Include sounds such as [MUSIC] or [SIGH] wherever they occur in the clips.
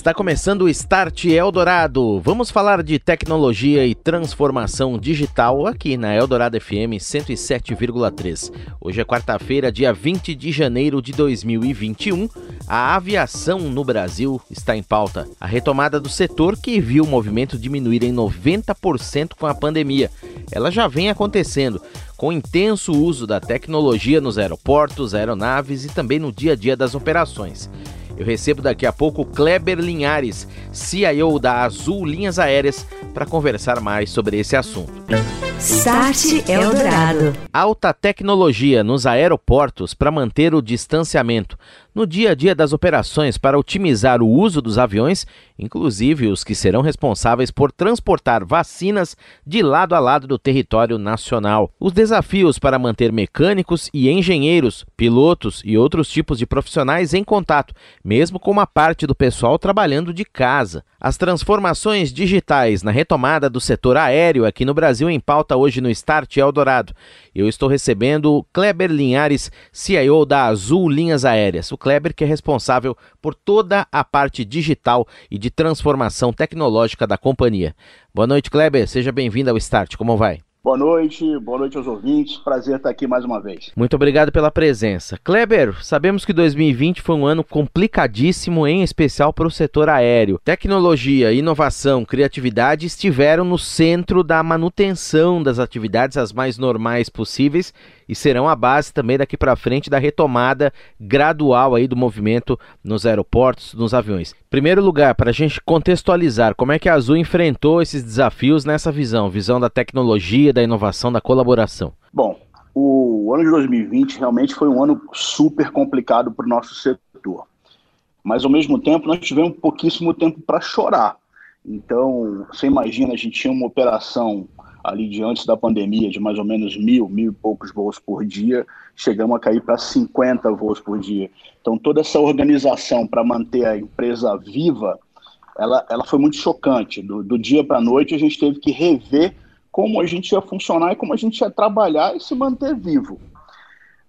Está começando o Start Eldorado. Vamos falar de tecnologia e transformação digital aqui na Eldorado FM 107,3. Hoje é quarta-feira, dia 20 de janeiro de 2021. A aviação no Brasil está em pauta. A retomada do setor que viu o movimento diminuir em 90% com a pandemia. Ela já vem acontecendo com intenso uso da tecnologia nos aeroportos, aeronaves e também no dia a dia das operações. Eu recebo daqui a pouco Kleber Linhares, CIO da Azul Linhas Aéreas, para conversar mais sobre esse assunto. Start Eldorado. Alta tecnologia nos aeroportos para manter o distanciamento no dia a dia das operações para otimizar o uso dos aviões, inclusive os que serão responsáveis por transportar vacinas de lado a lado do território nacional. Os desafios para manter mecânicos e engenheiros, pilotos e outros tipos de profissionais em contato, mesmo com uma parte do pessoal trabalhando de casa. As transformações digitais na retomada do setor aéreo aqui no Brasil em pauta hoje no Start Eldorado. Eu estou recebendo Kleber Linhares, CIO da Azul Linhas Aéreas. O Kleber que é responsável por toda a parte digital e de transformação tecnológica da companhia. Boa noite, Kleber. Seja bem-vindo ao Start. Como vai? Boa noite, boa noite aos ouvintes. Prazer estar aqui mais uma vez. Muito obrigado pela presença. Kleber, sabemos que 2020 foi um ano complicadíssimo, em especial para o setor aéreo. Tecnologia, inovação, criatividade estiveram no centro da manutenção das atividades as mais normais possíveis e serão a base também daqui para frente da retomada gradual aí do movimento nos aeroportos, nos aviões. Primeiro lugar, para a gente contextualizar, como é que a Azul enfrentou esses desafios nessa visão, visão da tecnologia, da inovação, da colaboração? Bom, o ano de 2020 realmente foi um ano super complicado para o nosso setor. Mas ao mesmo tempo nós tivemos pouquíssimo tempo para chorar. Então, você imagina, a gente tinha uma operação ali de antes da pandemia, de mais ou menos mil, mil e poucos voos por dia, chegamos a cair para 50 voos por dia. Então, toda essa organização para manter a empresa viva, ela, ela foi muito chocante. Do, do dia para a noite, a gente teve que rever como a gente ia funcionar e como a gente ia trabalhar e se manter vivo.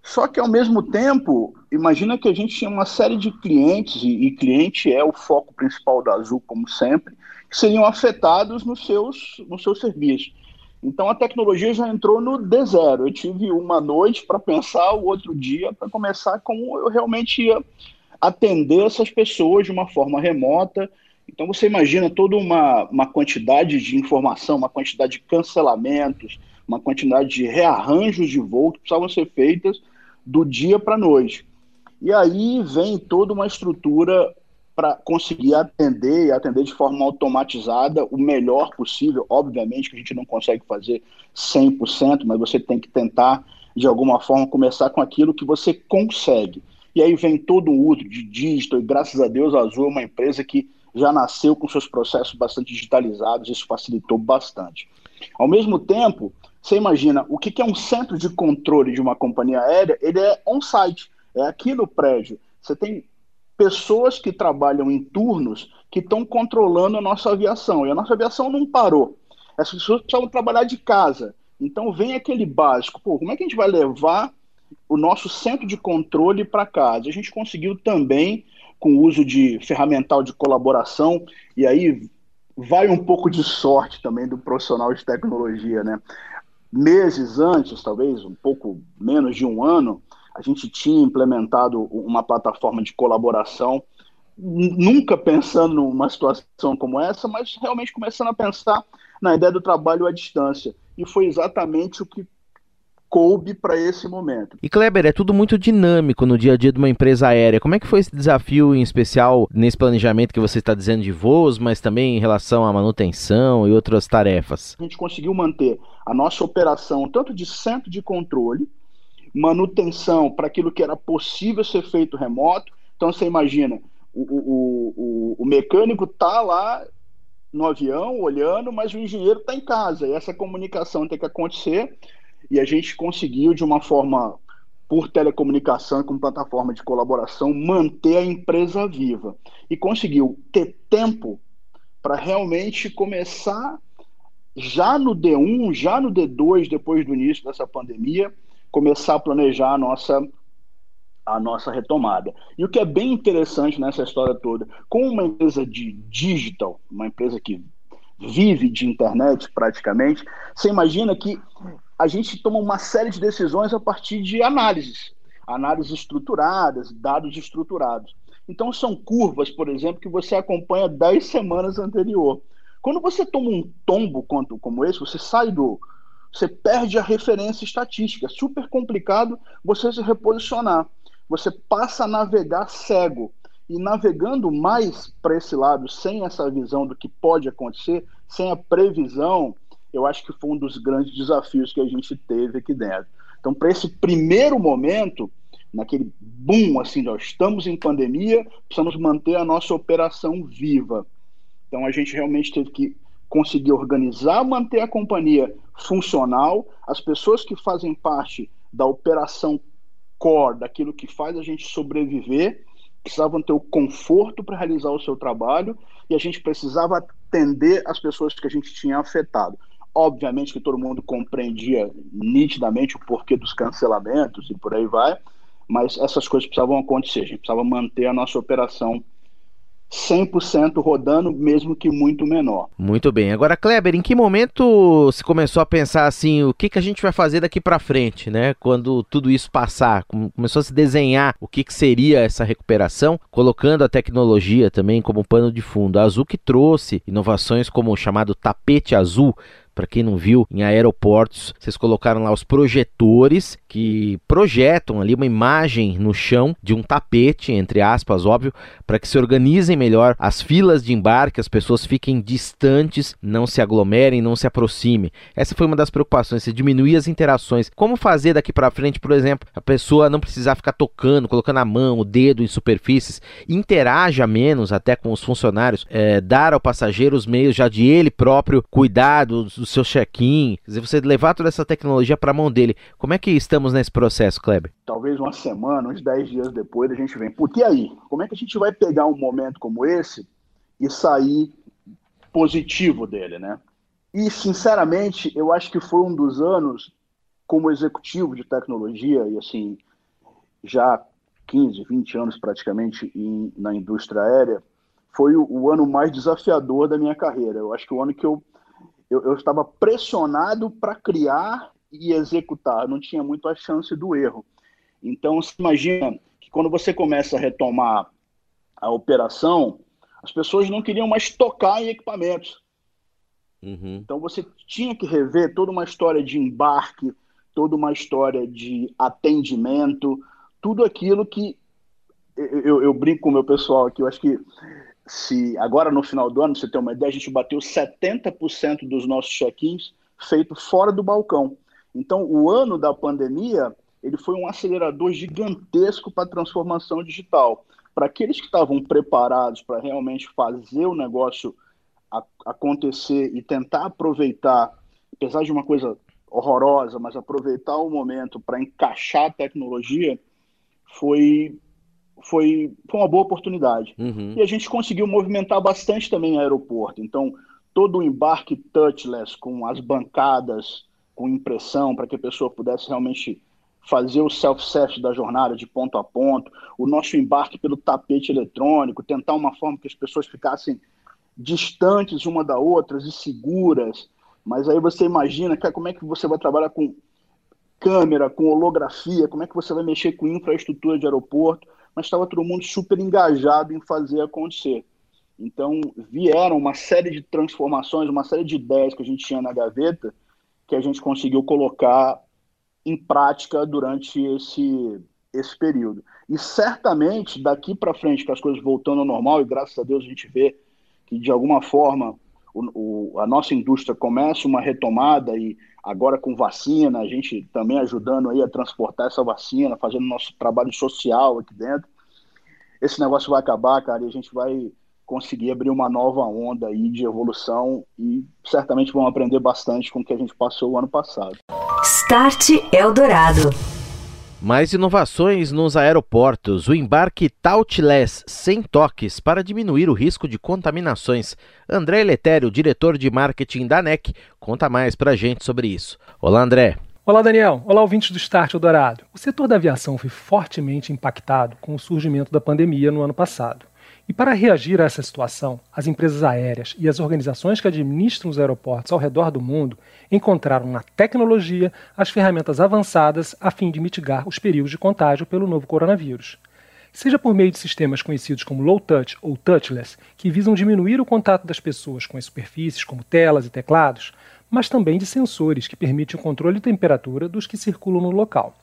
Só que, ao mesmo tempo, imagina que a gente tinha uma série de clientes, e, e cliente é o foco principal da Azul, como sempre, que seriam afetados nos seus, nos seus serviços. Então a tecnologia já entrou no D0. Eu tive uma noite para pensar, o outro dia para começar como eu realmente ia atender essas pessoas de uma forma remota. Então você imagina toda uma, uma quantidade de informação, uma quantidade de cancelamentos, uma quantidade de rearranjos de voo que precisavam ser feitas do dia para a noite. E aí vem toda uma estrutura para conseguir atender e atender de forma automatizada o melhor possível. Obviamente que a gente não consegue fazer 100%, mas você tem que tentar, de alguma forma, começar com aquilo que você consegue. E aí vem todo o uso de digital, e graças a Deus a Azul é uma empresa que já nasceu com seus processos bastante digitalizados, isso facilitou bastante. Ao mesmo tempo, você imagina, o que é um centro de controle de uma companhia aérea? Ele é on-site, é aqui no prédio. Você tem pessoas que trabalham em turnos que estão controlando a nossa aviação. E a nossa aviação não parou. Essas pessoas precisavam trabalhar de casa. Então vem aquele básico, pô, como é que a gente vai levar o nosso centro de controle para casa? A gente conseguiu também, com o uso de ferramental de colaboração, e aí vai um pouco de sorte também do profissional de tecnologia, né? Meses antes, talvez um pouco menos de um ano, a gente tinha implementado uma plataforma de colaboração, nunca pensando numa situação como essa, mas realmente começando a pensar na ideia do trabalho à distância. E foi exatamente o que coube para esse momento. E Kleber, é tudo muito dinâmico no dia a dia de uma empresa aérea. Como é que foi esse desafio, em especial nesse planejamento que você está dizendo de voos, mas também em relação à manutenção e outras tarefas? A gente conseguiu manter a nossa operação tanto de centro de controle, manutenção para aquilo que era possível ser feito remoto. Então você imagina, o, o, o, o mecânico está lá no avião olhando, mas o engenheiro está em casa. E essa comunicação tem que acontecer. E a gente conseguiu, de uma forma por telecomunicação com plataforma de colaboração, manter a empresa viva. E conseguiu ter tempo para realmente começar já no D1, já no D2, depois do início dessa pandemia, começar a planejar a nossa a nossa retomada. E o que é bem interessante nessa história toda, com uma empresa de digital, uma empresa que vive de internet praticamente, você imagina que a gente toma uma série de decisões a partir de análises, análises estruturadas, dados estruturados. Então, são curvas, por exemplo, que você acompanha 10 semanas anterior. Quando você toma um tombo como esse, você sai do. Você perde a referência estatística. É super complicado você se reposicionar. Você passa a navegar cego. E navegando mais para esse lado, sem essa visão do que pode acontecer, sem a previsão, eu acho que foi um dos grandes desafios que a gente teve aqui dentro. Então, para esse primeiro momento, naquele boom, assim, nós estamos em pandemia, precisamos manter a nossa operação viva. Então, a gente realmente teve que conseguir organizar, manter a companhia funcional, as pessoas que fazem parte da operação core, daquilo que faz a gente sobreviver, precisavam ter o conforto para realizar o seu trabalho e a gente precisava atender as pessoas que a gente tinha afetado. Obviamente que todo mundo compreendia nitidamente o porquê dos cancelamentos e por aí vai, mas essas coisas precisavam acontecer. A gente precisava manter a nossa operação 100% rodando, mesmo que muito menor. Muito bem. Agora, Kleber, em que momento se começou a pensar assim, o que, que a gente vai fazer daqui para frente, né? Quando tudo isso passar, começou a se desenhar o que, que seria essa recuperação, colocando a tecnologia também como pano de fundo. A Azul que trouxe inovações como o chamado tapete azul, para quem não viu, em aeroportos, vocês colocaram lá os projetores que projetam ali uma imagem no chão de um tapete, entre aspas, óbvio, para que se organizem melhor as filas de embarque, as pessoas fiquem distantes, não se aglomerem, não se aproximem. Essa foi uma das preocupações, se diminuir as interações. Como fazer daqui para frente, por exemplo, a pessoa não precisar ficar tocando, colocando a mão, o dedo em superfícies, interaja menos até com os funcionários, é, dar ao passageiro os meios já de ele próprio cuidar dos do seu check-in, quer dizer, você levar toda essa tecnologia para a mão dele. Como é que estamos nesse processo, Kleber? Talvez uma semana, uns 10 dias depois, a gente vem, porque aí, como é que a gente vai pegar um momento como esse e sair positivo dele, né? E, sinceramente, eu acho que foi um dos anos, como executivo de tecnologia, e assim, já 15, 20 anos praticamente em, na indústria aérea, foi o, o, ano mais desafiador da minha carreira. Eu acho que o ano que eu eu, eu estava pressionado para criar e executar, não tinha muito a chance do erro. Então, você imagina que quando você começa a retomar a operação, as pessoas não queriam mais tocar em equipamentos. Uhum. Então, você tinha que rever toda uma história de embarque, toda uma história de atendimento, tudo aquilo que eu, eu, eu brinco com o meu pessoal aqui, eu acho que se agora no final do ano, você tem uma ideia, a gente bateu 70% dos nossos check-ins feitos fora do balcão. Então, o ano da pandemia, ele foi um acelerador gigantesco para a transformação digital. Para aqueles que estavam preparados para realmente fazer o negócio acontecer e tentar aproveitar, apesar de uma coisa horrorosa, mas aproveitar o momento para encaixar a tecnologia, foi foi, foi uma boa oportunidade. Uhum. E a gente conseguiu movimentar bastante também o aeroporto. Então, todo o embarque touchless, com as bancadas, com impressão, para que a pessoa pudesse realmente fazer o self-service da jornada de ponto a ponto, o nosso embarque pelo tapete eletrônico, tentar uma forma que as pessoas ficassem distantes uma da outra e seguras. Mas aí você imagina que, como é que você vai trabalhar com câmera, com holografia, como é que você vai mexer com infraestrutura de aeroporto mas estava todo mundo super engajado em fazer acontecer. Então, vieram uma série de transformações, uma série de ideias que a gente tinha na gaveta, que a gente conseguiu colocar em prática durante esse, esse período. E certamente, daqui para frente, com as coisas voltando ao normal, e graças a Deus a gente vê que, de alguma forma, o, o, a nossa indústria começa uma retomada e agora com vacina, a gente também ajudando aí a transportar essa vacina, fazendo nosso trabalho social aqui dentro. Esse negócio vai acabar, cara, e a gente vai conseguir abrir uma nova onda aí de evolução e certamente vamos aprender bastante com o que a gente passou o ano passado. Start Eldorado. Mais inovações nos aeroportos. O embarque touchless sem toques para diminuir o risco de contaminações. André Letério, diretor de marketing da NEC, conta mais para a gente sobre isso. Olá, André. Olá, Daniel. Olá, ouvintes do Start Eldorado. O setor da aviação foi fortemente impactado com o surgimento da pandemia no ano passado. E para reagir a essa situação, as empresas aéreas e as organizações que administram os aeroportos ao redor do mundo encontraram na tecnologia as ferramentas avançadas a fim de mitigar os perigos de contágio pelo novo coronavírus. Seja por meio de sistemas conhecidos como low touch ou touchless, que visam diminuir o contato das pessoas com as superfícies como telas e teclados, mas também de sensores que permitem o controle de temperatura dos que circulam no local.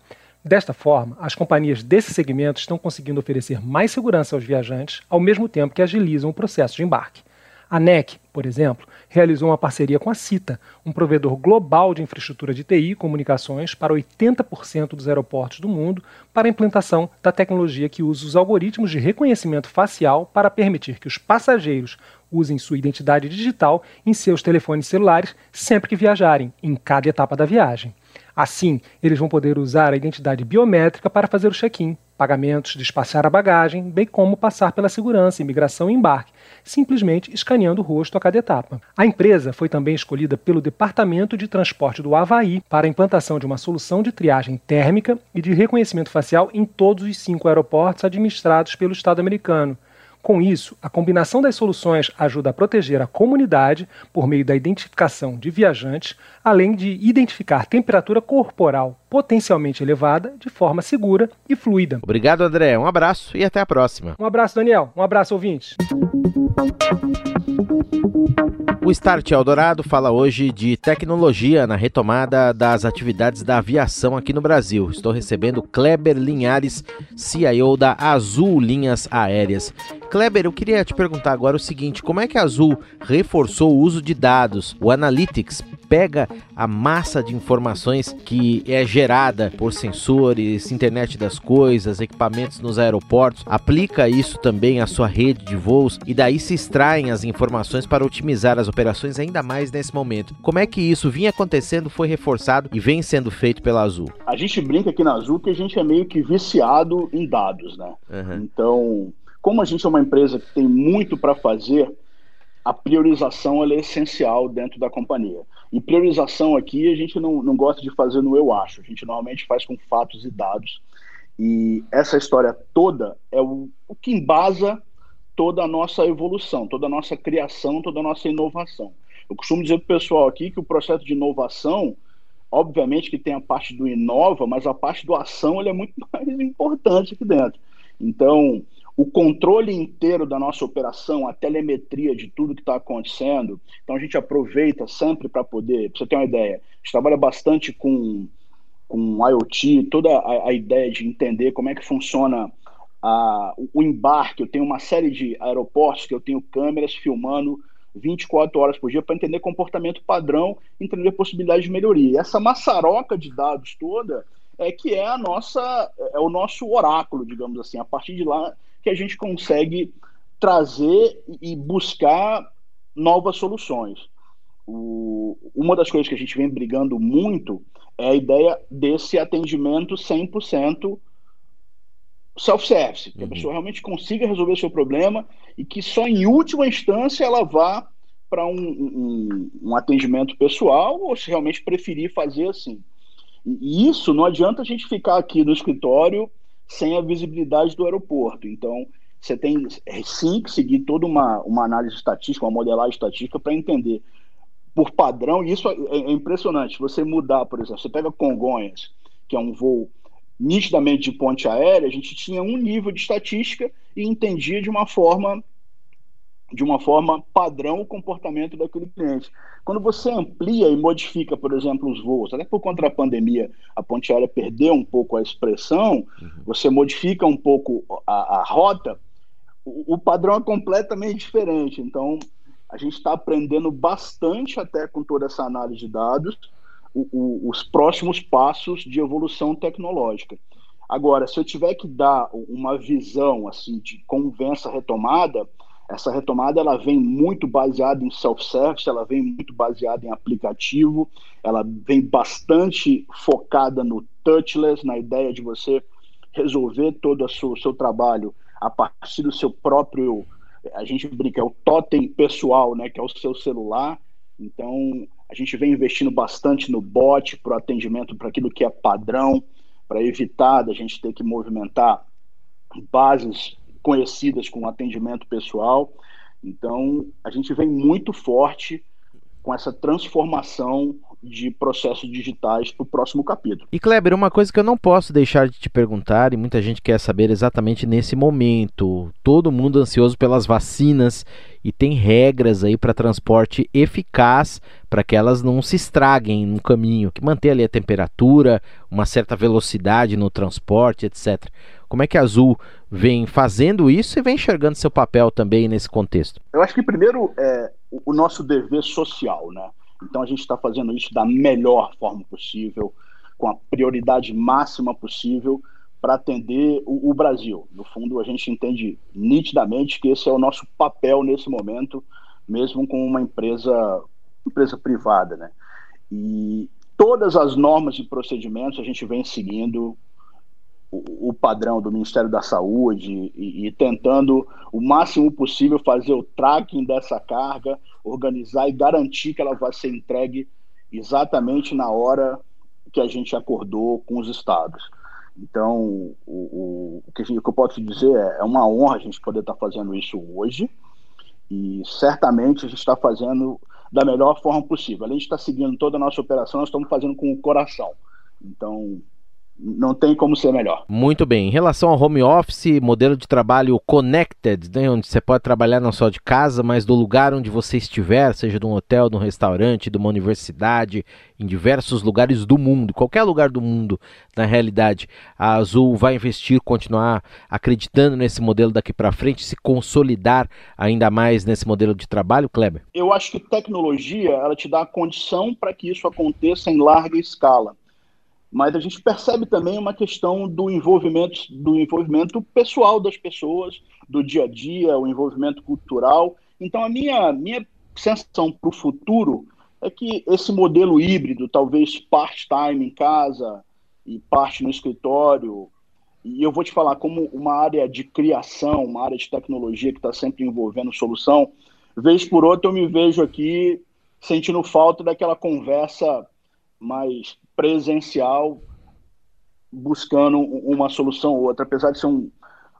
Desta forma, as companhias desse segmento estão conseguindo oferecer mais segurança aos viajantes, ao mesmo tempo que agilizam o processo de embarque. A NEC, por exemplo, realizou uma parceria com a CITA, um provedor global de infraestrutura de TI e comunicações para 80% dos aeroportos do mundo, para a implantação da tecnologia que usa os algoritmos de reconhecimento facial para permitir que os passageiros usem sua identidade digital em seus telefones celulares sempre que viajarem, em cada etapa da viagem. Assim, eles vão poder usar a identidade biométrica para fazer o check-in, pagamentos, despachar a bagagem, bem como passar pela segurança, imigração e embarque, simplesmente escaneando o rosto a cada etapa. A empresa foi também escolhida pelo Departamento de Transporte do Havaí para a implantação de uma solução de triagem térmica e de reconhecimento facial em todos os cinco aeroportos administrados pelo Estado americano. Com isso, a combinação das soluções ajuda a proteger a comunidade por meio da identificação de viajantes, além de identificar temperatura corporal potencialmente elevada de forma segura e fluida. Obrigado, André. Um abraço e até a próxima. Um abraço, Daniel. Um abraço, ouvintes. O Start Eldorado fala hoje de tecnologia na retomada das atividades da aviação aqui no Brasil. Estou recebendo Kleber Linhares, CIO da Azul Linhas Aéreas. Kleber, eu queria te perguntar agora o seguinte: como é que a Azul reforçou o uso de dados? O Analytics pega a massa de informações que é gerada por sensores, internet das coisas, equipamentos nos aeroportos, aplica isso também à sua rede de voos e daí se extraem as informações para otimizar as operações ainda mais nesse momento. Como é que isso vinha acontecendo, foi reforçado e vem sendo feito pela Azul? A gente brinca aqui na Azul que a gente é meio que viciado em dados, né? Uhum. Então, como a gente é uma empresa que tem muito para fazer, a priorização é essencial dentro da companhia. E priorização aqui a gente não, não gosta de fazer no eu acho, a gente normalmente faz com fatos e dados. E essa história toda é o, o que embasa toda a nossa evolução, toda a nossa criação, toda a nossa inovação. Eu costumo dizer para o pessoal aqui que o processo de inovação, obviamente que tem a parte do inova, mas a parte do ação ele é muito [LAUGHS] mais importante aqui dentro. Então, o controle inteiro da nossa operação, a telemetria de tudo que está acontecendo. Então a gente aproveita sempre para poder, para você ter uma ideia, a gente trabalha bastante com, com IoT, toda a, a ideia de entender como é que funciona a, o embarque. Eu tenho uma série de aeroportos que eu tenho câmeras filmando 24 horas por dia para entender comportamento padrão, entender possibilidades de melhoria. E essa maçaroca de dados toda é que é a nossa é o nosso oráculo, digamos assim. A partir de lá que a gente consegue trazer e buscar novas soluções. O, uma das coisas que a gente vem brigando muito é a ideia desse atendimento 100% self-service, que a uhum. pessoa realmente consiga resolver o seu problema e que só em última instância ela vá para um, um, um, atendimento pessoal ou se realmente preferir fazer assim. E isso não adianta a gente ficar aqui no escritório sem a visibilidade do aeroporto. Então, você tem é, sim que seguir toda uma, uma análise estatística, uma modelagem estatística para entender por padrão, isso é, é impressionante. Você mudar, por exemplo, você pega Congonhas, que é um voo nitidamente de ponte aérea, a gente tinha um nível de estatística e entendia de uma forma de uma forma padrão o comportamento daquele cliente. Quando você amplia e modifica, por exemplo, os voos, até por conta da pandemia, a ponte aérea perdeu um pouco a expressão, uhum. você modifica um pouco a, a rota, o, o, padrão é completamente diferente. Então, a gente está aprendendo bastante até com toda essa análise de dados, o, o, os próximos passos de evolução tecnológica. Agora, se eu tiver que dar uma visão assim de convença retomada, essa retomada ela vem muito baseada em self-service, ela vem muito baseada em aplicativo, ela vem bastante focada no touchless, na ideia de você resolver todo o seu, trabalho a partir do seu próprio, a gente brinca, é o totem pessoal, né, que é o seu celular. Então, a gente vem investindo bastante no bot para o atendimento para aquilo que é padrão, para evitar da gente ter que movimentar bases conhecidas com atendimento pessoal. Então, a gente vem muito forte com essa transformação de processos digitais para o próximo capítulo. E Kleber, uma coisa que eu não posso deixar de te perguntar, e muita gente quer saber exatamente nesse momento, todo mundo ansioso pelas vacinas e tem regras aí para transporte eficaz para que elas não se estraguem no caminho, que manter ali a temperatura, uma certa velocidade no transporte, etc. Como é que a Azul vem fazendo isso e vem enxergando seu papel também nesse contexto? Eu acho que primeiro é o nosso dever social, né? Então a gente está fazendo isso da melhor forma possível, com a prioridade máxima possível para atender o, o, Brasil. No fundo, a gente entende nitidamente que esse é o nosso papel nesse momento, mesmo com uma empresa, empresa privada, né? E todas as normas e procedimentos a gente vem seguindo o, padrão do Ministério da Saúde e, e, tentando o máximo possível fazer o tracking dessa carga, organizar e garantir que ela vai ser entregue exatamente na hora que a gente acordou com os estados. Então, o, o, o, que, o que eu posso dizer é, é uma honra a gente poder estar fazendo isso hoje e certamente a gente está fazendo da melhor forma possível. Além de estar seguindo toda a nossa operação, nós estamos fazendo com o coração. Então, não tem como ser melhor. Muito bem. Em relação ao home office, modelo de trabalho connected, né, onde você pode trabalhar não só de casa, mas do lugar onde você estiver, seja de um hotel, de um restaurante, de uma universidade, em diversos lugares do mundo, qualquer lugar do mundo, na realidade, a Azul vai investir, continuar acreditando nesse modelo daqui para frente, se consolidar ainda mais nesse modelo de trabalho, Kleber? Eu acho que tecnologia, ela te dá a condição para que isso aconteça em larga escala mas a gente percebe também uma questão do envolvimento, do envolvimento pessoal das pessoas, do dia a dia, o envolvimento cultural. Então, a minha, minha sensação para o futuro é que esse modelo híbrido, talvez part-time em casa e parte no escritório, e eu vou te falar como uma área de criação, uma área de tecnologia que está sempre envolvendo solução, vez por outra eu me vejo aqui sentindo falta daquela conversa mais presencial buscando uma solução ou outra, apesar de ser um,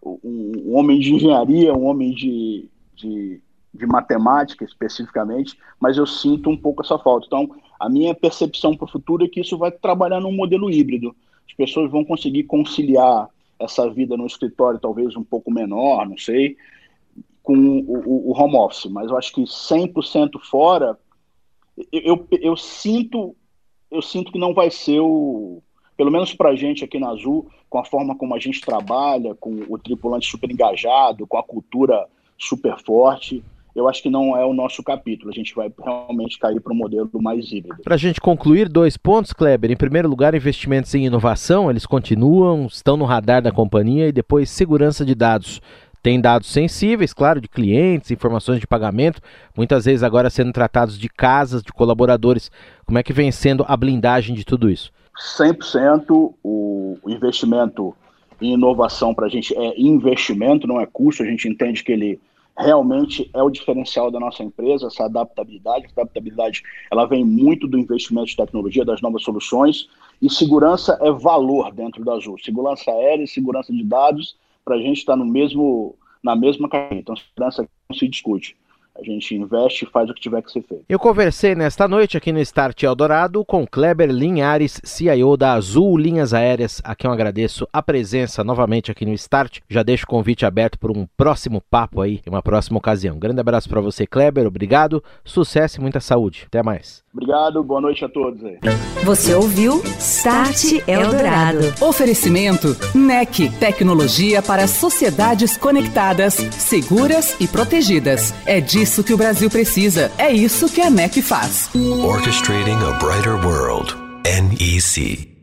um, um homem de engenharia, um homem de, de, de, matemática especificamente, mas eu sinto um pouco essa falta. Então, a minha percepção para o futuro é que isso vai trabalhar num modelo híbrido. As pessoas vão conseguir conciliar essa vida no escritório, talvez um pouco menor, não sei, com o, o, home office, mas eu acho que 100% fora, eu, eu, eu sinto eu sinto que não vai ser o. Pelo menos para a gente aqui na Azul, com a forma como a gente trabalha, com o tripulante super engajado, com a cultura super forte, eu acho que não é o nosso capítulo. A gente vai realmente cair para um modelo mais híbrido. Para a gente concluir, dois pontos, Kleber. Em primeiro lugar, investimentos em inovação, eles continuam, estão no radar da companhia, e depois segurança de dados. Tem dados sensíveis, claro, de clientes, informações de pagamento, muitas vezes agora sendo tratados de casas, de colaboradores. Como é que vem sendo a blindagem de tudo isso? 100% o investimento em inovação para a gente é investimento, não é custo. A gente entende que ele realmente é o diferencial da nossa empresa, essa adaptabilidade. A adaptabilidade ela vem muito do investimento de tecnologia, das novas soluções. E segurança é valor dentro da Azul. Segurança aérea segurança de dados para a gente estar tá no mesmo, na mesma caixinha. Então, segurança não se discute. A gente investe e faz o que tiver que ser feito. Eu conversei nesta noite aqui no Start Eldorado com Kleber Linhares, CIO da Azul Linhas Aéreas, a quem eu agradeço a presença novamente aqui no Start. Já deixo o convite aberto para um próximo papo aí, em uma próxima ocasião. Grande abraço para você, Kleber. Obrigado, sucesso e muita saúde. Até mais. Obrigado, boa noite a todos aí. Você ouviu Start Eldorado. Oferecimento NEC, tecnologia para sociedades conectadas, seguras e protegidas. É disso que o Brasil precisa. É isso que a NEC faz. Orchestrating a brighter world. NEC.